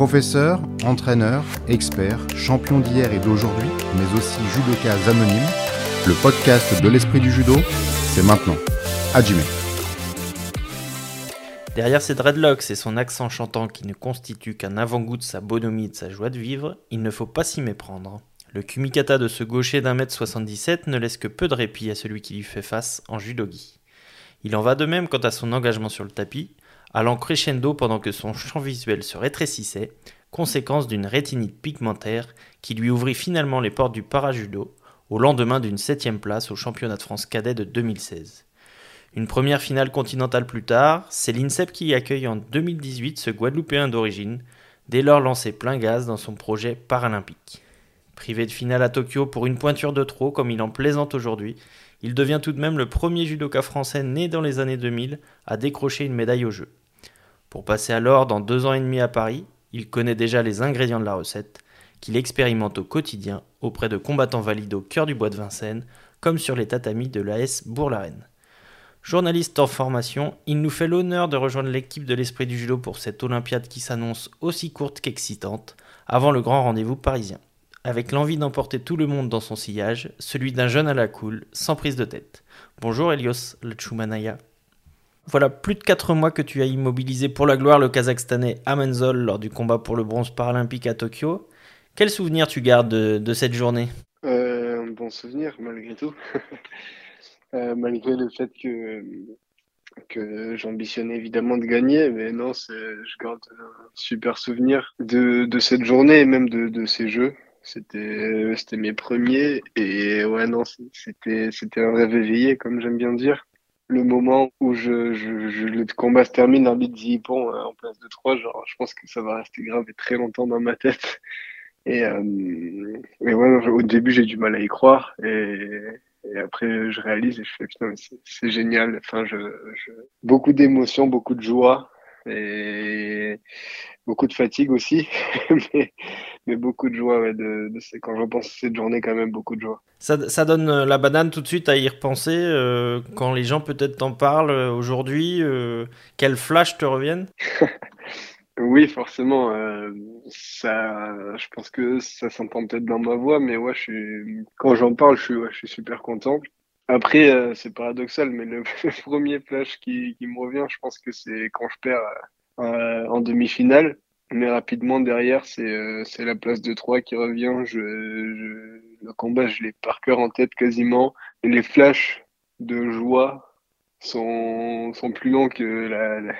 Professeur, entraîneur, expert, champion d'hier et d'aujourd'hui, mais aussi judoka anonyme, le podcast de l'esprit du judo, c'est maintenant. Hajime. Derrière ses dreadlocks et son accent chantant qui ne constitue qu'un avant-goût de sa bonhomie et de sa joie de vivre, il ne faut pas s'y méprendre. Le kumikata de ce gaucher d'un mètre 77 ne laisse que peu de répit à celui qui lui fait face en judogi. Il en va de même quant à son engagement sur le tapis, allant crescendo pendant que son champ visuel se rétrécissait, conséquence d'une rétinite pigmentaire qui lui ouvrit finalement les portes du parajudo au lendemain d'une septième place au championnat de France cadet de 2016. Une première finale continentale plus tard, c'est l'INSEP qui accueille en 2018 ce Guadeloupéen d'origine, dès lors lancé plein gaz dans son projet paralympique. Privé de finale à Tokyo pour une pointure de trop, comme il en plaisante aujourd'hui, il devient tout de même le premier judoka français né dans les années 2000 à décrocher une médaille au jeu. Pour passer alors dans deux ans et demi à Paris, il connaît déjà les ingrédients de la recette, qu'il expérimente au quotidien auprès de combattants valides au cœur du bois de Vincennes, comme sur les tatamis de l'AS Bourg-la-Reine. Journaliste en formation, il nous fait l'honneur de rejoindre l'équipe de l'Esprit du Judo pour cette Olympiade qui s'annonce aussi courte qu'excitante, avant le grand rendez-vous parisien. Avec l'envie d'emporter tout le monde dans son sillage, celui d'un jeune à la cool, sans prise de tête. Bonjour Elios Lechumanaya. Voilà plus de 4 mois que tu as immobilisé pour la gloire le Kazakhstanais Amenzol lors du combat pour le bronze paralympique à Tokyo. Quel souvenir tu gardes de, cette journée? Euh, Un bon souvenir, malgré tout. Euh, malgré le fait que, j'ambitionnais évidemment de gagner, mais non, je garde un super souvenir de, cette journée et même de, de ces jeux. C'était mes premiers et ouais non c'était un rêve éveillé comme j'aime bien dire le moment où je, je, le combat se termine, l'arbitre dit bon en place de 3, genre je pense que ça va rester grave et très longtemps dans ma tête. Et, euh, et ouais, au début j'ai du mal à y croire et, et après je réalise et je fais putain c'est génial. Enfin je, je... beaucoup d'émotions, beaucoup de joie et beaucoup de fatigue aussi, mais, mais, beaucoup de joie. Ouais, de, de, quand je pense à cette journée, quand même beaucoup de joie. Ça, ça donne euh, la banane tout de suite à y repenser. Euh, quand les gens peut-être t'en parlent euh, aujourd'hui, euh, quels flashs te reviennent? Oui, forcément. Euh, ça, je pense que ça s'entend peut-être dans ma voix, mais ouais, je suis, quand j'en parle, je suis, ouais, je suis super content. Après, euh, c'est paradoxal, mais le, premier flash qui, qui, me revient, je pense que c'est quand je perds euh, en demi-finale. Mais rapidement derrière, c'est euh, la place de 3 qui revient. Je, je, le combat, je l'ai par cœur en tête quasiment. Les flashs de joie sont, sont plus longs que la, la,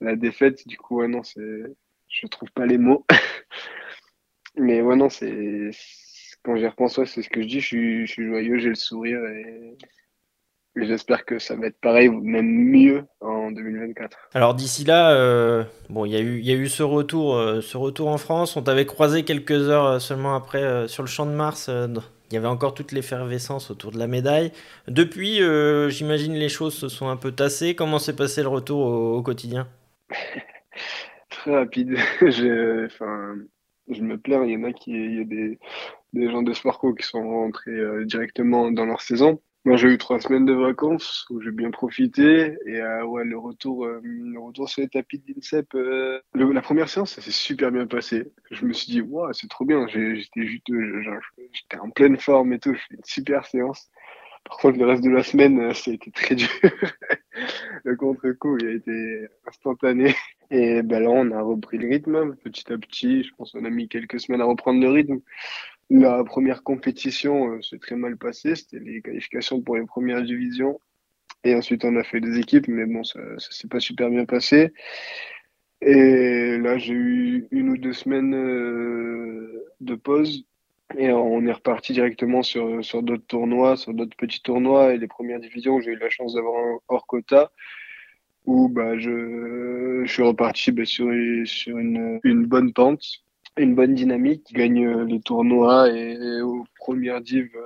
la défaite. Du coup, ouais, non, je trouve pas les mots. mais ouais, non, c'est quand j'y repense, c'est ce que je dis, je suis, je suis joyeux, j'ai le sourire et, j'espère que ça va être pareil, même mieux en 2024. Alors d'ici là, euh, bon, il y, a eu, y a eu ce retour, euh, ce retour en France. On t'avait croisé quelques heures euh, seulement après sur le champ de Mars. il y avait encore toute l'effervescence autour de la médaille. Depuis, j'imagine les choses se sont un peu tassées. Comment s'est passé le retour au, au quotidien? Très rapide. enfin, je me plains, il y en a qui, il y a des, des gens de Sparco qui sont rentrés euh, directement dans leur saison. Moi, j'ai eu trois semaines de vacances où j'ai bien profité et euh, ouais, le retour, euh, le retour sur les tapis d'INSEP, euh, la première séance, ça s'est super bien passé. Je me suis dit, waouh, c'est trop bien. J'étais juteux, j'étais en pleine forme et tout. Je fais une super séance. Par contre, le reste de la semaine, ça a été très dur. le contre-coup, il a été instantané. Et ben là, on a repris le rythme petit à petit. Je pense qu'on a mis quelques semaines à reprendre le rythme. La première compétition s'est très mal passée. C'était les qualifications pour les premières divisions. Et ensuite, on a fait des équipes, mais bon, ça, ça s'est pas super bien passé. Et là, j'ai eu une ou deux semaines de pause et on est reparti directement sur, sur d'autres tournois, sur d'autres petits tournois et les premières divisions. J'ai eu la chance d'avoir un hors quota où bah, je, je suis reparti bah, sur, sur une, une bonne pente, une bonne dynamique. Je gagne euh, les tournois et, aux premières div, euh,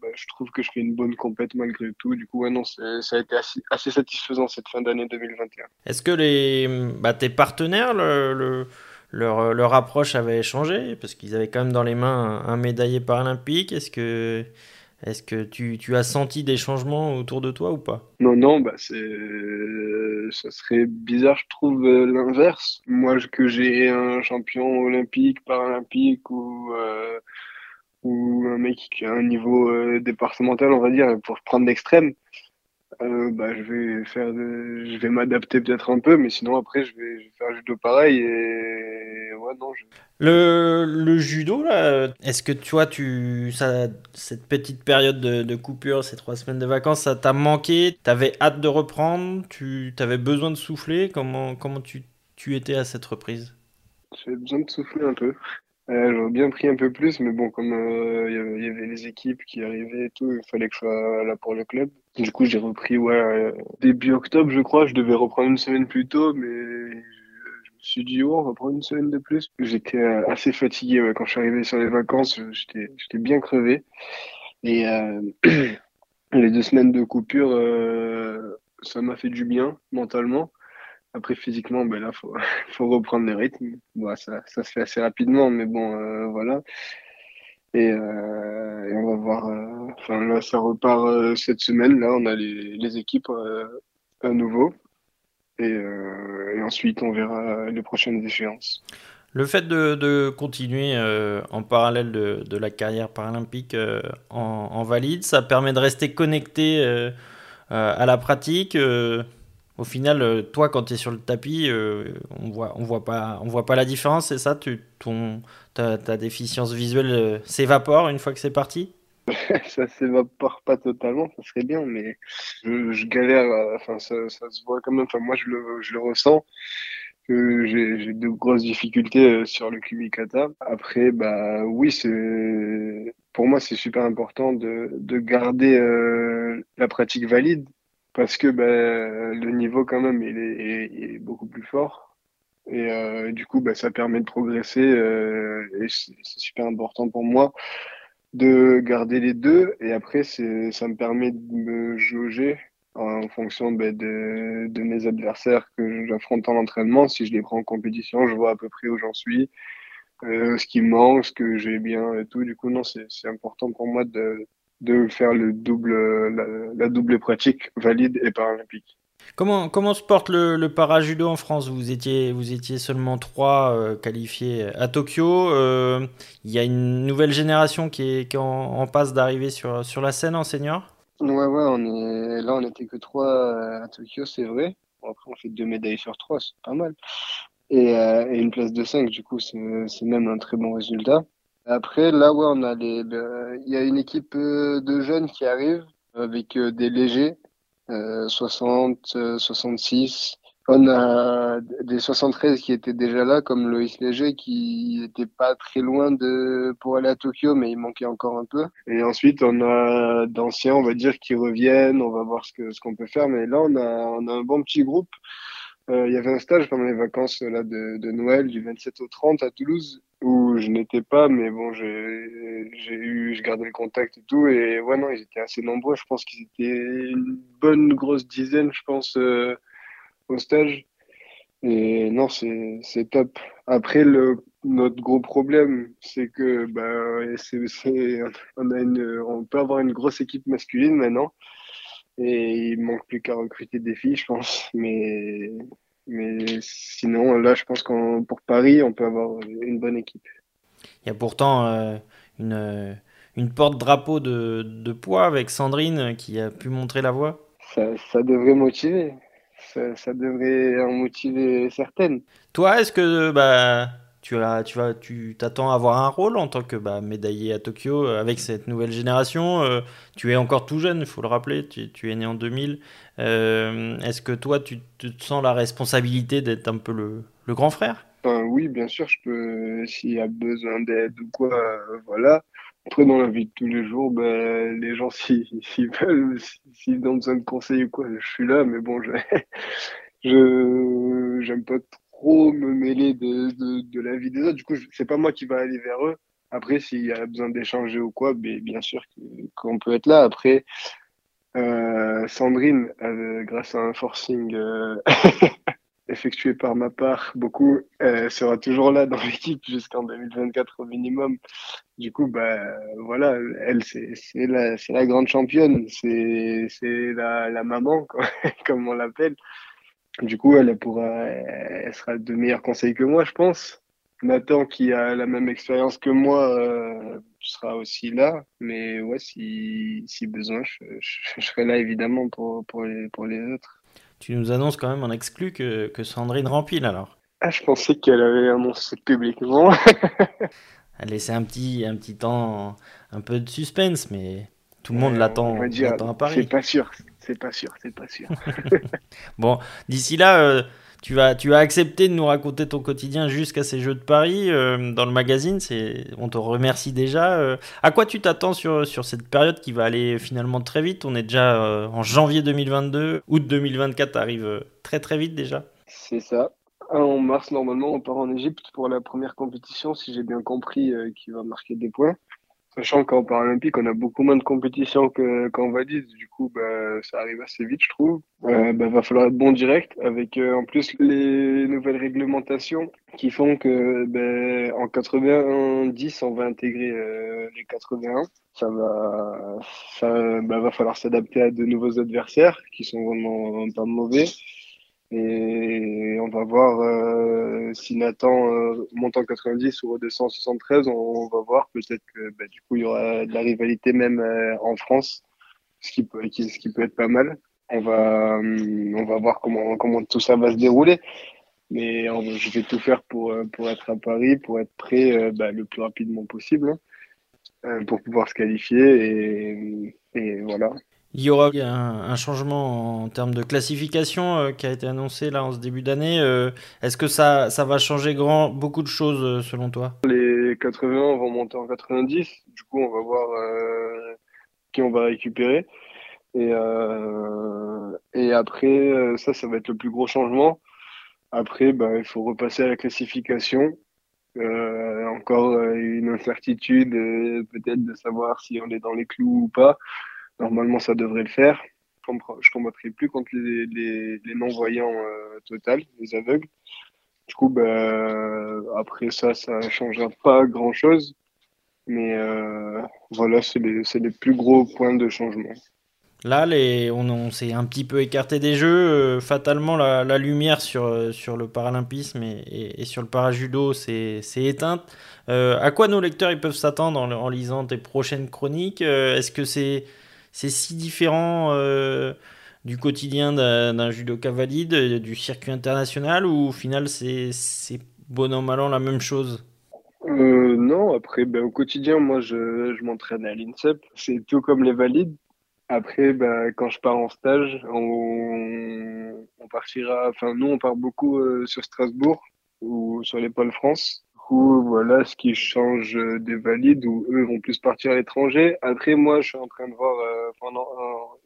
bah, je trouve que je fais une bonne compète malgré tout. Du coup, ouais, non, ça a été assez, satisfaisant cette fin d'année 2021. Est-ce que les, bah, tes partenaires, le leur, leur approche avait changé? Parce qu'ils avaient quand même dans les mains un, médaillé paralympique. Est-ce que, est-ce que tu, as senti des changements autour de toi ou pas? Non, non, bah c'est, ça serait bizarre, je trouve, euh, l'inverse. Moi, que j'ai un champion olympique, paralympique ou, euh, ou un mec qui a un niveau euh, départemental, on va dire, pour prendre l'extrême, euh, bah, je vais faire, je vais m'adapter peut-être un peu, mais sinon après je vais, je vais faire judo pareil et ouais non. Je... Le, le judo là, est-ce que tu vois, tu, ça, cette petite période de, de, coupure, ces trois semaines de vacances, ça t'a manqué? T'avais hâte de reprendre? Tu avais besoin de souffler? Comment, comment tu, tu étais à cette reprise? J'avais besoin de souffler un peu. Euh, J'aurais bien pris un peu plus, mais bon, comme euh, il y avait les équipes qui arrivaient et tout, il fallait que je sois là pour le club. Du coup, j'ai repris, ouais, euh, début octobre, je crois. Je devais reprendre une semaine plus tôt, mais je, me suis dit, oh, on va prendre une semaine de plus. J'étais euh, assez fatigué ouais, quand je suis arrivé sur les vacances. J'étais, j'étais bien crevé. Et euh, les deux semaines de coupure, euh, ça m'a fait du bien mentalement. Après, physiquement, ben là, faut, faut reprendre les rythmes. Bon, ça, ça se fait assez rapidement, mais bon, euh, voilà. Et, euh, et, on va voir. Euh, enfin, là, ça repart cette semaine. Là, on a les, les équipes à nouveau. Et, ensuite, on verra les prochaines échéances. Le fait de, de continuer en parallèle de, de, la carrière paralympique en, valide, ça permet de rester connecté à la pratique au final, euh, toi, quand tu es sur le tapis, euh, on voit, on voit pas, on voit pas la différence, c'est ça ta, déficience visuelle euh, s'évapore une fois que c'est parti? Ça s'évapore pas totalement, ça serait bien, mais je, galère. Enfin, ça, se voit quand même. Enfin, moi, je le, je le ressens que j'ai de grosses difficultés sur le Kumikata. Après, bah oui, c'est pour moi c'est super important de, de garder la pratique valide parce que ben, le niveau quand même il est, il est beaucoup plus fort. Et euh, du coup ben, ça permet de progresser euh, et c'est super important pour moi de garder les deux. Et après c'est ça me permet de me jauger en fonction ben, de, de mes adversaires que j'affronte en entraînement. Si je les prends en compétition je vois à peu près où j'en suis euh, ce qui manque ce que j'ai bien et tout. Du coup non c'est important pour moi de de faire le double, la, la, double pratique valide et paralympique. Comment, comment se porte le, le para-judo en France? Vous étiez, vous étiez seulement trois euh, qualifiés à Tokyo. Il euh, y a une nouvelle génération qui est, qui est en, en, passe d'arriver sur, sur la scène en senior? Ouais, ouais, on est, là on n'était que trois à Tokyo, c'est vrai. Bon, après on fait deux médailles sur trois, c'est pas mal. Et, euh, et, une place de 5, du coup c'est même un très bon résultat. Après, là, ouais, on a les, il y a une équipe euh, de jeunes qui arrive avec euh, des légers, euh, 60, 66. On a des 73 qui étaient déjà là, comme Loïs Léger, qui était pas très loin de pour aller à Tokyo, mais il manquait encore un peu. Et ensuite, on a d'anciens, on va dire, qui reviennent. On va voir ce que ce qu'on peut faire. Mais là, on a on a un bon petit groupe. Euh, il y avait un stage pendant les vacances là de, de Noël du 27 au 30 à Toulouse où je n'étais pas, mais bon, j'ai eu, je gardais le contact et tout, et ouais, non, ils étaient assez nombreux. Je pense qu'ils étaient une bonne grosse dizaine, je pense, euh, au stage. Et non, c'est top. Après, le, notre gros problème, c'est que bah, on, a une, on peut avoir une grosse équipe masculine maintenant, et il manque plus qu'à recruter des filles, je pense. Mais mais sinon, là, je pense que pour Paris, on peut avoir une bonne équipe. Il y a pourtant euh, une, une porte-drapeau de, de, poids avec Sandrine qui a pu montrer la voie. Ça, ça devrait motiver. Ça, ça, devrait en motiver certaines. Toi, est-ce que bah, tu as, tu vas, tu t'attends à avoir un rôle en tant que bah, médaillé à Tokyo euh, avec cette nouvelle génération. Euh, tu es encore tout jeune, il faut le rappeler. Tu, tu, es né en 2000. Euh, Est-ce que toi, tu, tu, te sens la responsabilité d'être un peu le, le grand frère? Ben, Oui, bien sûr. Je peux, s'il y a besoin d'aide ou quoi, euh, voilà. Après, dans la vie de tous les jours, ben, les gens, s'ils si, veulent, s'ils ont besoin de conseils ou quoi, je suis là. Mais bon, je, je, j'aime pas trop me mêler de, de, la vie des autres. Du coup, c'est pas moi qui va aller vers eux. Après, s'il y a besoin d'échanger ou quoi, ben, bien sûr qu'on peut être là. Après, euh, Sandrine, elle, grâce à un forcing euh, effectué par ma part, beaucoup, sera toujours là dans l'équipe jusqu'en 2024 au minimum. Du coup, bah voilà, elle c'est la, la grande championne, c'est la, la maman, comme on l'appelle. Du coup, elle pourra, elle sera de meilleurs conseils que moi, je pense. Nathan, qui a la même expérience que moi, euh, sera aussi là. Mais ouais, si, si besoin, je, je, serai là évidemment pour, pour, les, pour les autres. Tu nous annonces quand même en exclu que, que Sandrine rempile alors Ah, je pensais qu'elle avait annoncé publiquement. elle laissait un petit, un petit temps, un peu de suspense, mais tout le monde l'attend à Paris. C'est pas sûr, c'est pas sûr, c'est pas sûr. bon, d'ici là, euh, tu, vas, tu as accepté de nous raconter ton quotidien jusqu'à ces Jeux de Paris euh, dans le magazine. C'est, on te remercie déjà. Euh. à quoi tu t'attends sur, sur cette période qui va aller finalement très vite? On est déjà en janvier 2022, août 2024 arrive très très vite déjà. C'est ça. En mars, normalement, on part en Égypte pour la première compétition, si j'ai bien compris, qui va marquer des points. Sachant qu'en Paralympique, on a beaucoup moins de compétitions qu'en valise. Du coup, bah, ça arrive assez vite, je trouve. Euh, bah, va falloir être bon direct avec euh, en plus les nouvelles réglementations qui font que bah, en 90, on va intégrer euh, les 81. Ça va, ça bah, va falloir s'adapter à de nouveaux adversaires qui sont vraiment pas mauvais. Et on va voir euh, si Nathan euh, monte en 90 ou redescend en 73. On, va voir peut-être que bah, du coup il y aura de la rivalité même euh, en France, ce qui peut, être pas mal. On va, on va voir comment, tout ça va se dérouler. Mais je vais tout faire pour, pour être à Paris, pour être prêt bah, le plus rapidement possible, hein, pour pouvoir se qualifier. Et voilà. Il y aura un, changement en termes de classification euh, qui a été annoncé là en ce début d'année. Euh, est-ce que ça, ça va changer grand, beaucoup de choses euh, selon toi? Les 80 vont monter en 90. Du coup, on va voir qui on va récupérer. Et, et après, ça, ça va être le plus gros changement. Après, bah, il faut repasser à la classification. encore une incertitude, peut-être de savoir si on est dans les clous ou pas. Normalement, ça devrait le faire. Je ne combattrai plus contre les, non-voyants euh, total, les aveugles. Du coup, bah, après ça, ça ne changera pas grand-chose. Mais euh, voilà, c'est les, plus gros points de changement. Là, on, s'est un petit peu écarté des jeux. Euh, fatalement, la, lumière sur, sur le paralympisme et, et, sur le parajudo s'est éteinte. à quoi nos lecteurs ils peuvent s'attendre en, en, lisant tes prochaines chroniques? Est-ce que c'est c'est si différent euh, du quotidien d'un judoka valide, du circuit international, ou au final c'est bon an mal an la même chose? Euh, Non, après ben, au quotidien, moi je, je m'entraîne à l'INSEP, c'est tout comme les valides. Après, ben, quand je pars en stage, on, partira, enfin nous on part beaucoup euh, sur Strasbourg ou sur les pôles France coup, voilà ce qui change des valides où eux vont plus partir à l'étranger. Après, moi, je suis en train de voir, euh, pendant,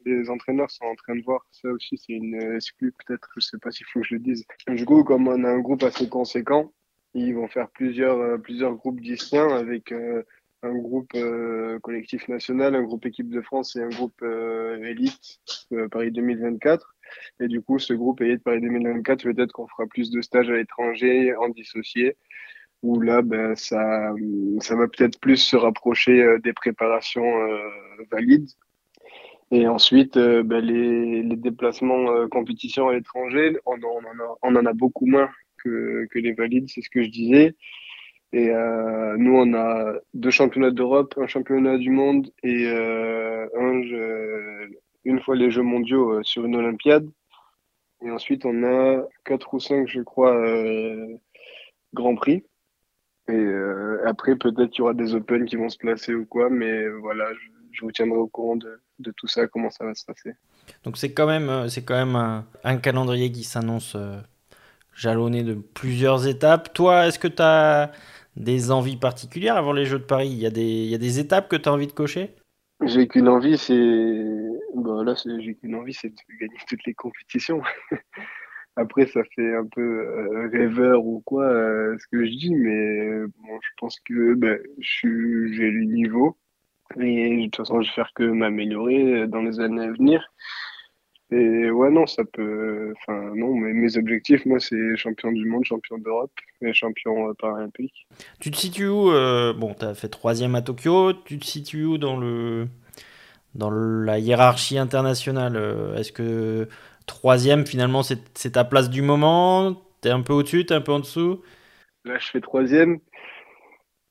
les entraîneurs sont en train de voir, ça aussi, c'est une exclue, peut-être, je sais pas s'il faut que je le dise. Du coup, comme on a un groupe assez conséquent, ils vont faire plusieurs, euh, plusieurs groupes distincts avec euh, un groupe collectif national, un groupe équipe de France et un groupe élite Paris 2024. Et du coup, ce groupe élite Paris 2024, peut-être qu'on fera plus de stages à l'étranger en dissocié où là, ben, ça, ça va peut-être plus se rapprocher euh, des préparations euh, valides. Et ensuite, euh, ben, les, déplacements compétition à l'étranger, on, en a, beaucoup moins que, les valides, c'est ce que je disais. Et euh, nous, on a deux championnats d'Europe, un championnat du monde et euh, un une fois les Jeux mondiaux sur une Olympiade. Et ensuite, on a quatre ou cinq, je crois, euh, Grands Prix. Et euh, après, peut-être qu'il y aura des Open qui vont se placer ou quoi, mais voilà, je, vous tiendrai au courant de, de, tout ça, comment ça va se passer. Donc c'est quand même, euh, c'est quand même un, calendrier qui s'annonce euh, jalonné de plusieurs étapes. Toi, est-ce que tu as des envies particulières avant les Jeux de Paris? Il y, a des, il y a des étapes que tu as envie de cocher? J'ai qu'une envie, c'est. Bon, là, j'ai qu'une envie, c'est de gagner toutes les compétitions. Après, ça fait un peu euh, rêveur ou quoi euh, ce que je dis, mais bon, je pense que ben, j'ai le niveau et de toute façon, je vais faire que m'améliorer dans les années à venir. Et ouais, non, ça peut. Enfin, non, mais mes objectifs, moi, c'est champion du monde, champion d'Europe et champion euh, paralympique. Tu te situes où Bon, tu as fait troisième à Tokyo. Tu te situes où dans le dans la hiérarchie internationale Est-ce que troisième, finalement, c'est ta place du moment T'es un peu au-dessus, t'es un peu en dessous Là, je fais troisième.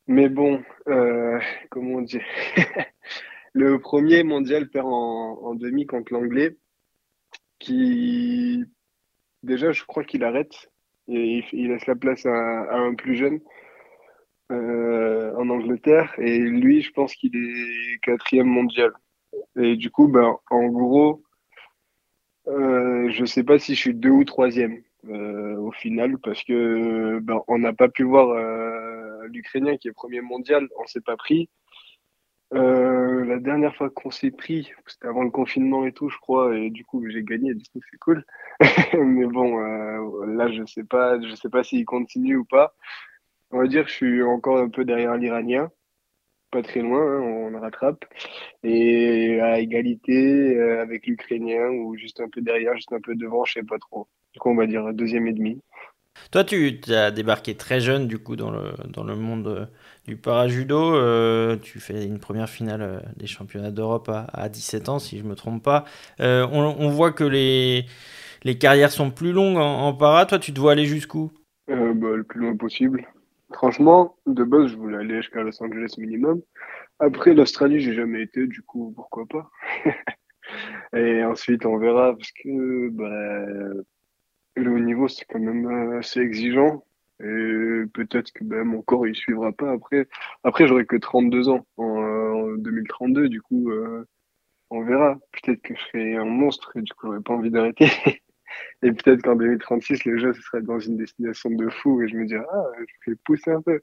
Mais bon, euh, comment dire Le premier mondial perd en, demi contre l'anglais, qui déjà, je crois qu'il arrête et il, laisse la place à, un plus jeune euh, en Angleterre. Et lui, je pense qu'il est quatrième mondial. Et du coup, ben, en gros, euh, je sais pas si je suis deux ou troisième euh, au final parce que ben, on n'a pas pu voir euh, l'Ukrainien qui est premier mondial, on s'est pas pris. Euh, la dernière fois qu'on s'est pris, c'était avant le confinement et tout, je crois, et du coup j'ai gagné, du coup c'est cool. Mais bon, là je sais pas, je sais pas s'il continue ou pas. On va dire que je suis encore un peu derrière l'Iranien pas très loin, hein, on le rattrape. Et à égalité euh, avec l'Ukrainien, ou juste un peu derrière, juste un peu devant, je sais pas trop. Du coup, on va dire deuxième et demi. Toi, tu as débarqué très jeune, du coup, dans le, dans le monde euh, du parajudo. Euh, tu fais une première finale des championnats d'Europe à, 17 ans, si je me trompe pas. on, voit que les, les carrières sont plus longues en, en para. Toi, tu te vois aller jusqu'où? Bah, Le plus loin possible. Franchement, de base, je voulais aller jusqu'à Los Angeles minimum. Après, l'Australie, j'ai jamais été, du coup, pourquoi pas? Et ensuite, on verra, parce que bah, le haut niveau, c'est quand même assez exigeant. Et peut-être que bah, mon corps, il suivra pas. Après, après j'aurai que 32 ans en, 2032, du coup, euh, on verra. Peut-être que je serai un monstre et du coup, j'aurai pas envie d'arrêter. Et peut-être qu'en 2036, le jeu, ce serait dans une destination de fou et je me dirais, ah, je vais pousser un peu.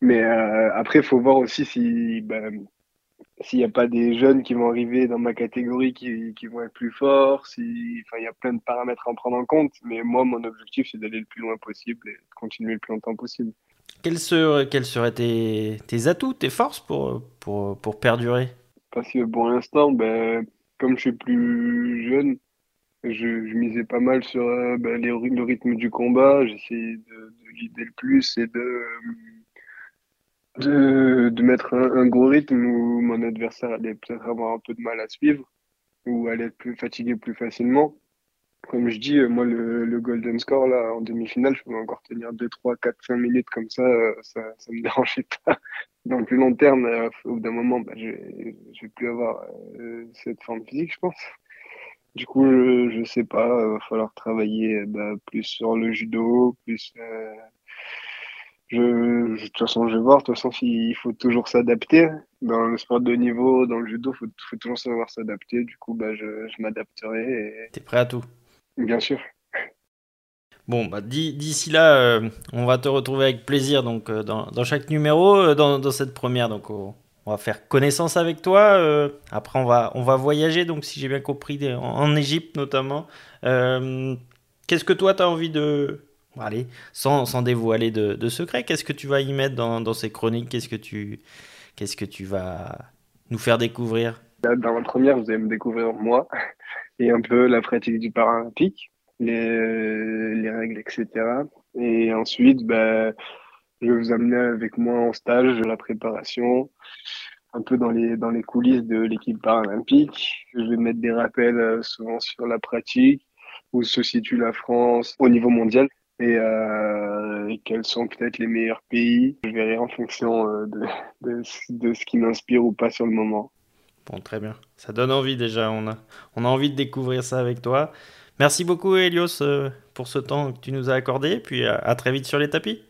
Mais euh, après, il faut voir aussi si, ben, s'il n'y a pas des jeunes qui vont arriver dans ma catégorie qui, qui vont être plus forts, si, enfin, il y a plein de paramètres à en prendre en compte. Mais moi, mon objectif, c'est d'aller le plus loin possible et de continuer le plus longtemps possible. Quels seraient, quels seraient tes, tes, atouts, tes forces pour, pour, pour perdurer? Parce que pour l'instant, ben, comme je suis plus jeune, je, misais pas mal sur euh, les, le rythme du combat. J'essayais de, de guider le plus et de, de, de mettre un, gros rythme où mon adversaire allait peut-être avoir un peu de mal à suivre ou allait être plus fatigué plus facilement. Comme je dis, moi, le, golden score, là, en demi-finale, je pouvais encore tenir 2, 3, 4, 5 minutes comme ça, euh, ça, ça me dérangeait pas. Dans le plus long terme, euh, au bout d'un moment, bah, je, je vais plus avoir cette forme physique, je pense. Du coup, je, sais pas, il va falloir travailler bah, plus sur le judo, plus. Euh, je, de toute façon, je vais voir. De toute façon, il faut toujours s'adapter. Dans le sport de niveau, dans le judo, il faut, toujours savoir s'adapter. Du coup, bah, je, je m'adapterai. Et... T'es prêt à tout? Bien sûr. Bon, bah, d'ici là, euh, on va te retrouver avec plaisir donc, euh, dans, dans, chaque numéro, dans, dans, cette première. Donc, on va faire connaissance avec toi. Euh, après, on va, on va voyager, donc si j'ai bien compris, en, Égypte notamment. Euh, qu'est-ce que toi, tu as envie de... Allez, sans, sans dévoiler de, de secret, qu'est-ce que tu vas y mettre dans, dans ces chroniques? Qu'est-ce que tu qu'est-ce que tu vas nous faire découvrir? Dans la première, vous allez me découvrir moi et un peu la pratique du paralympique, les, les règles, etc. Et ensuite, bah, je vous amener avec moi en stage la préparation, un peu dans les, dans les coulisses de l'équipe paralympique. Je vais mettre des rappels euh, souvent sur la pratique, où se situe la France au niveau mondial et, euh, quels sont peut-être les meilleurs pays. Je verrai en fonction euh, de, de, ce qui m'inspire ou pas sur le moment. Bon, très bien. Ça donne envie déjà. On a, on a envie de découvrir ça avec toi. Merci beaucoup, Elios, pour ce temps que tu nous as accordé. Puis à très vite sur les tapis.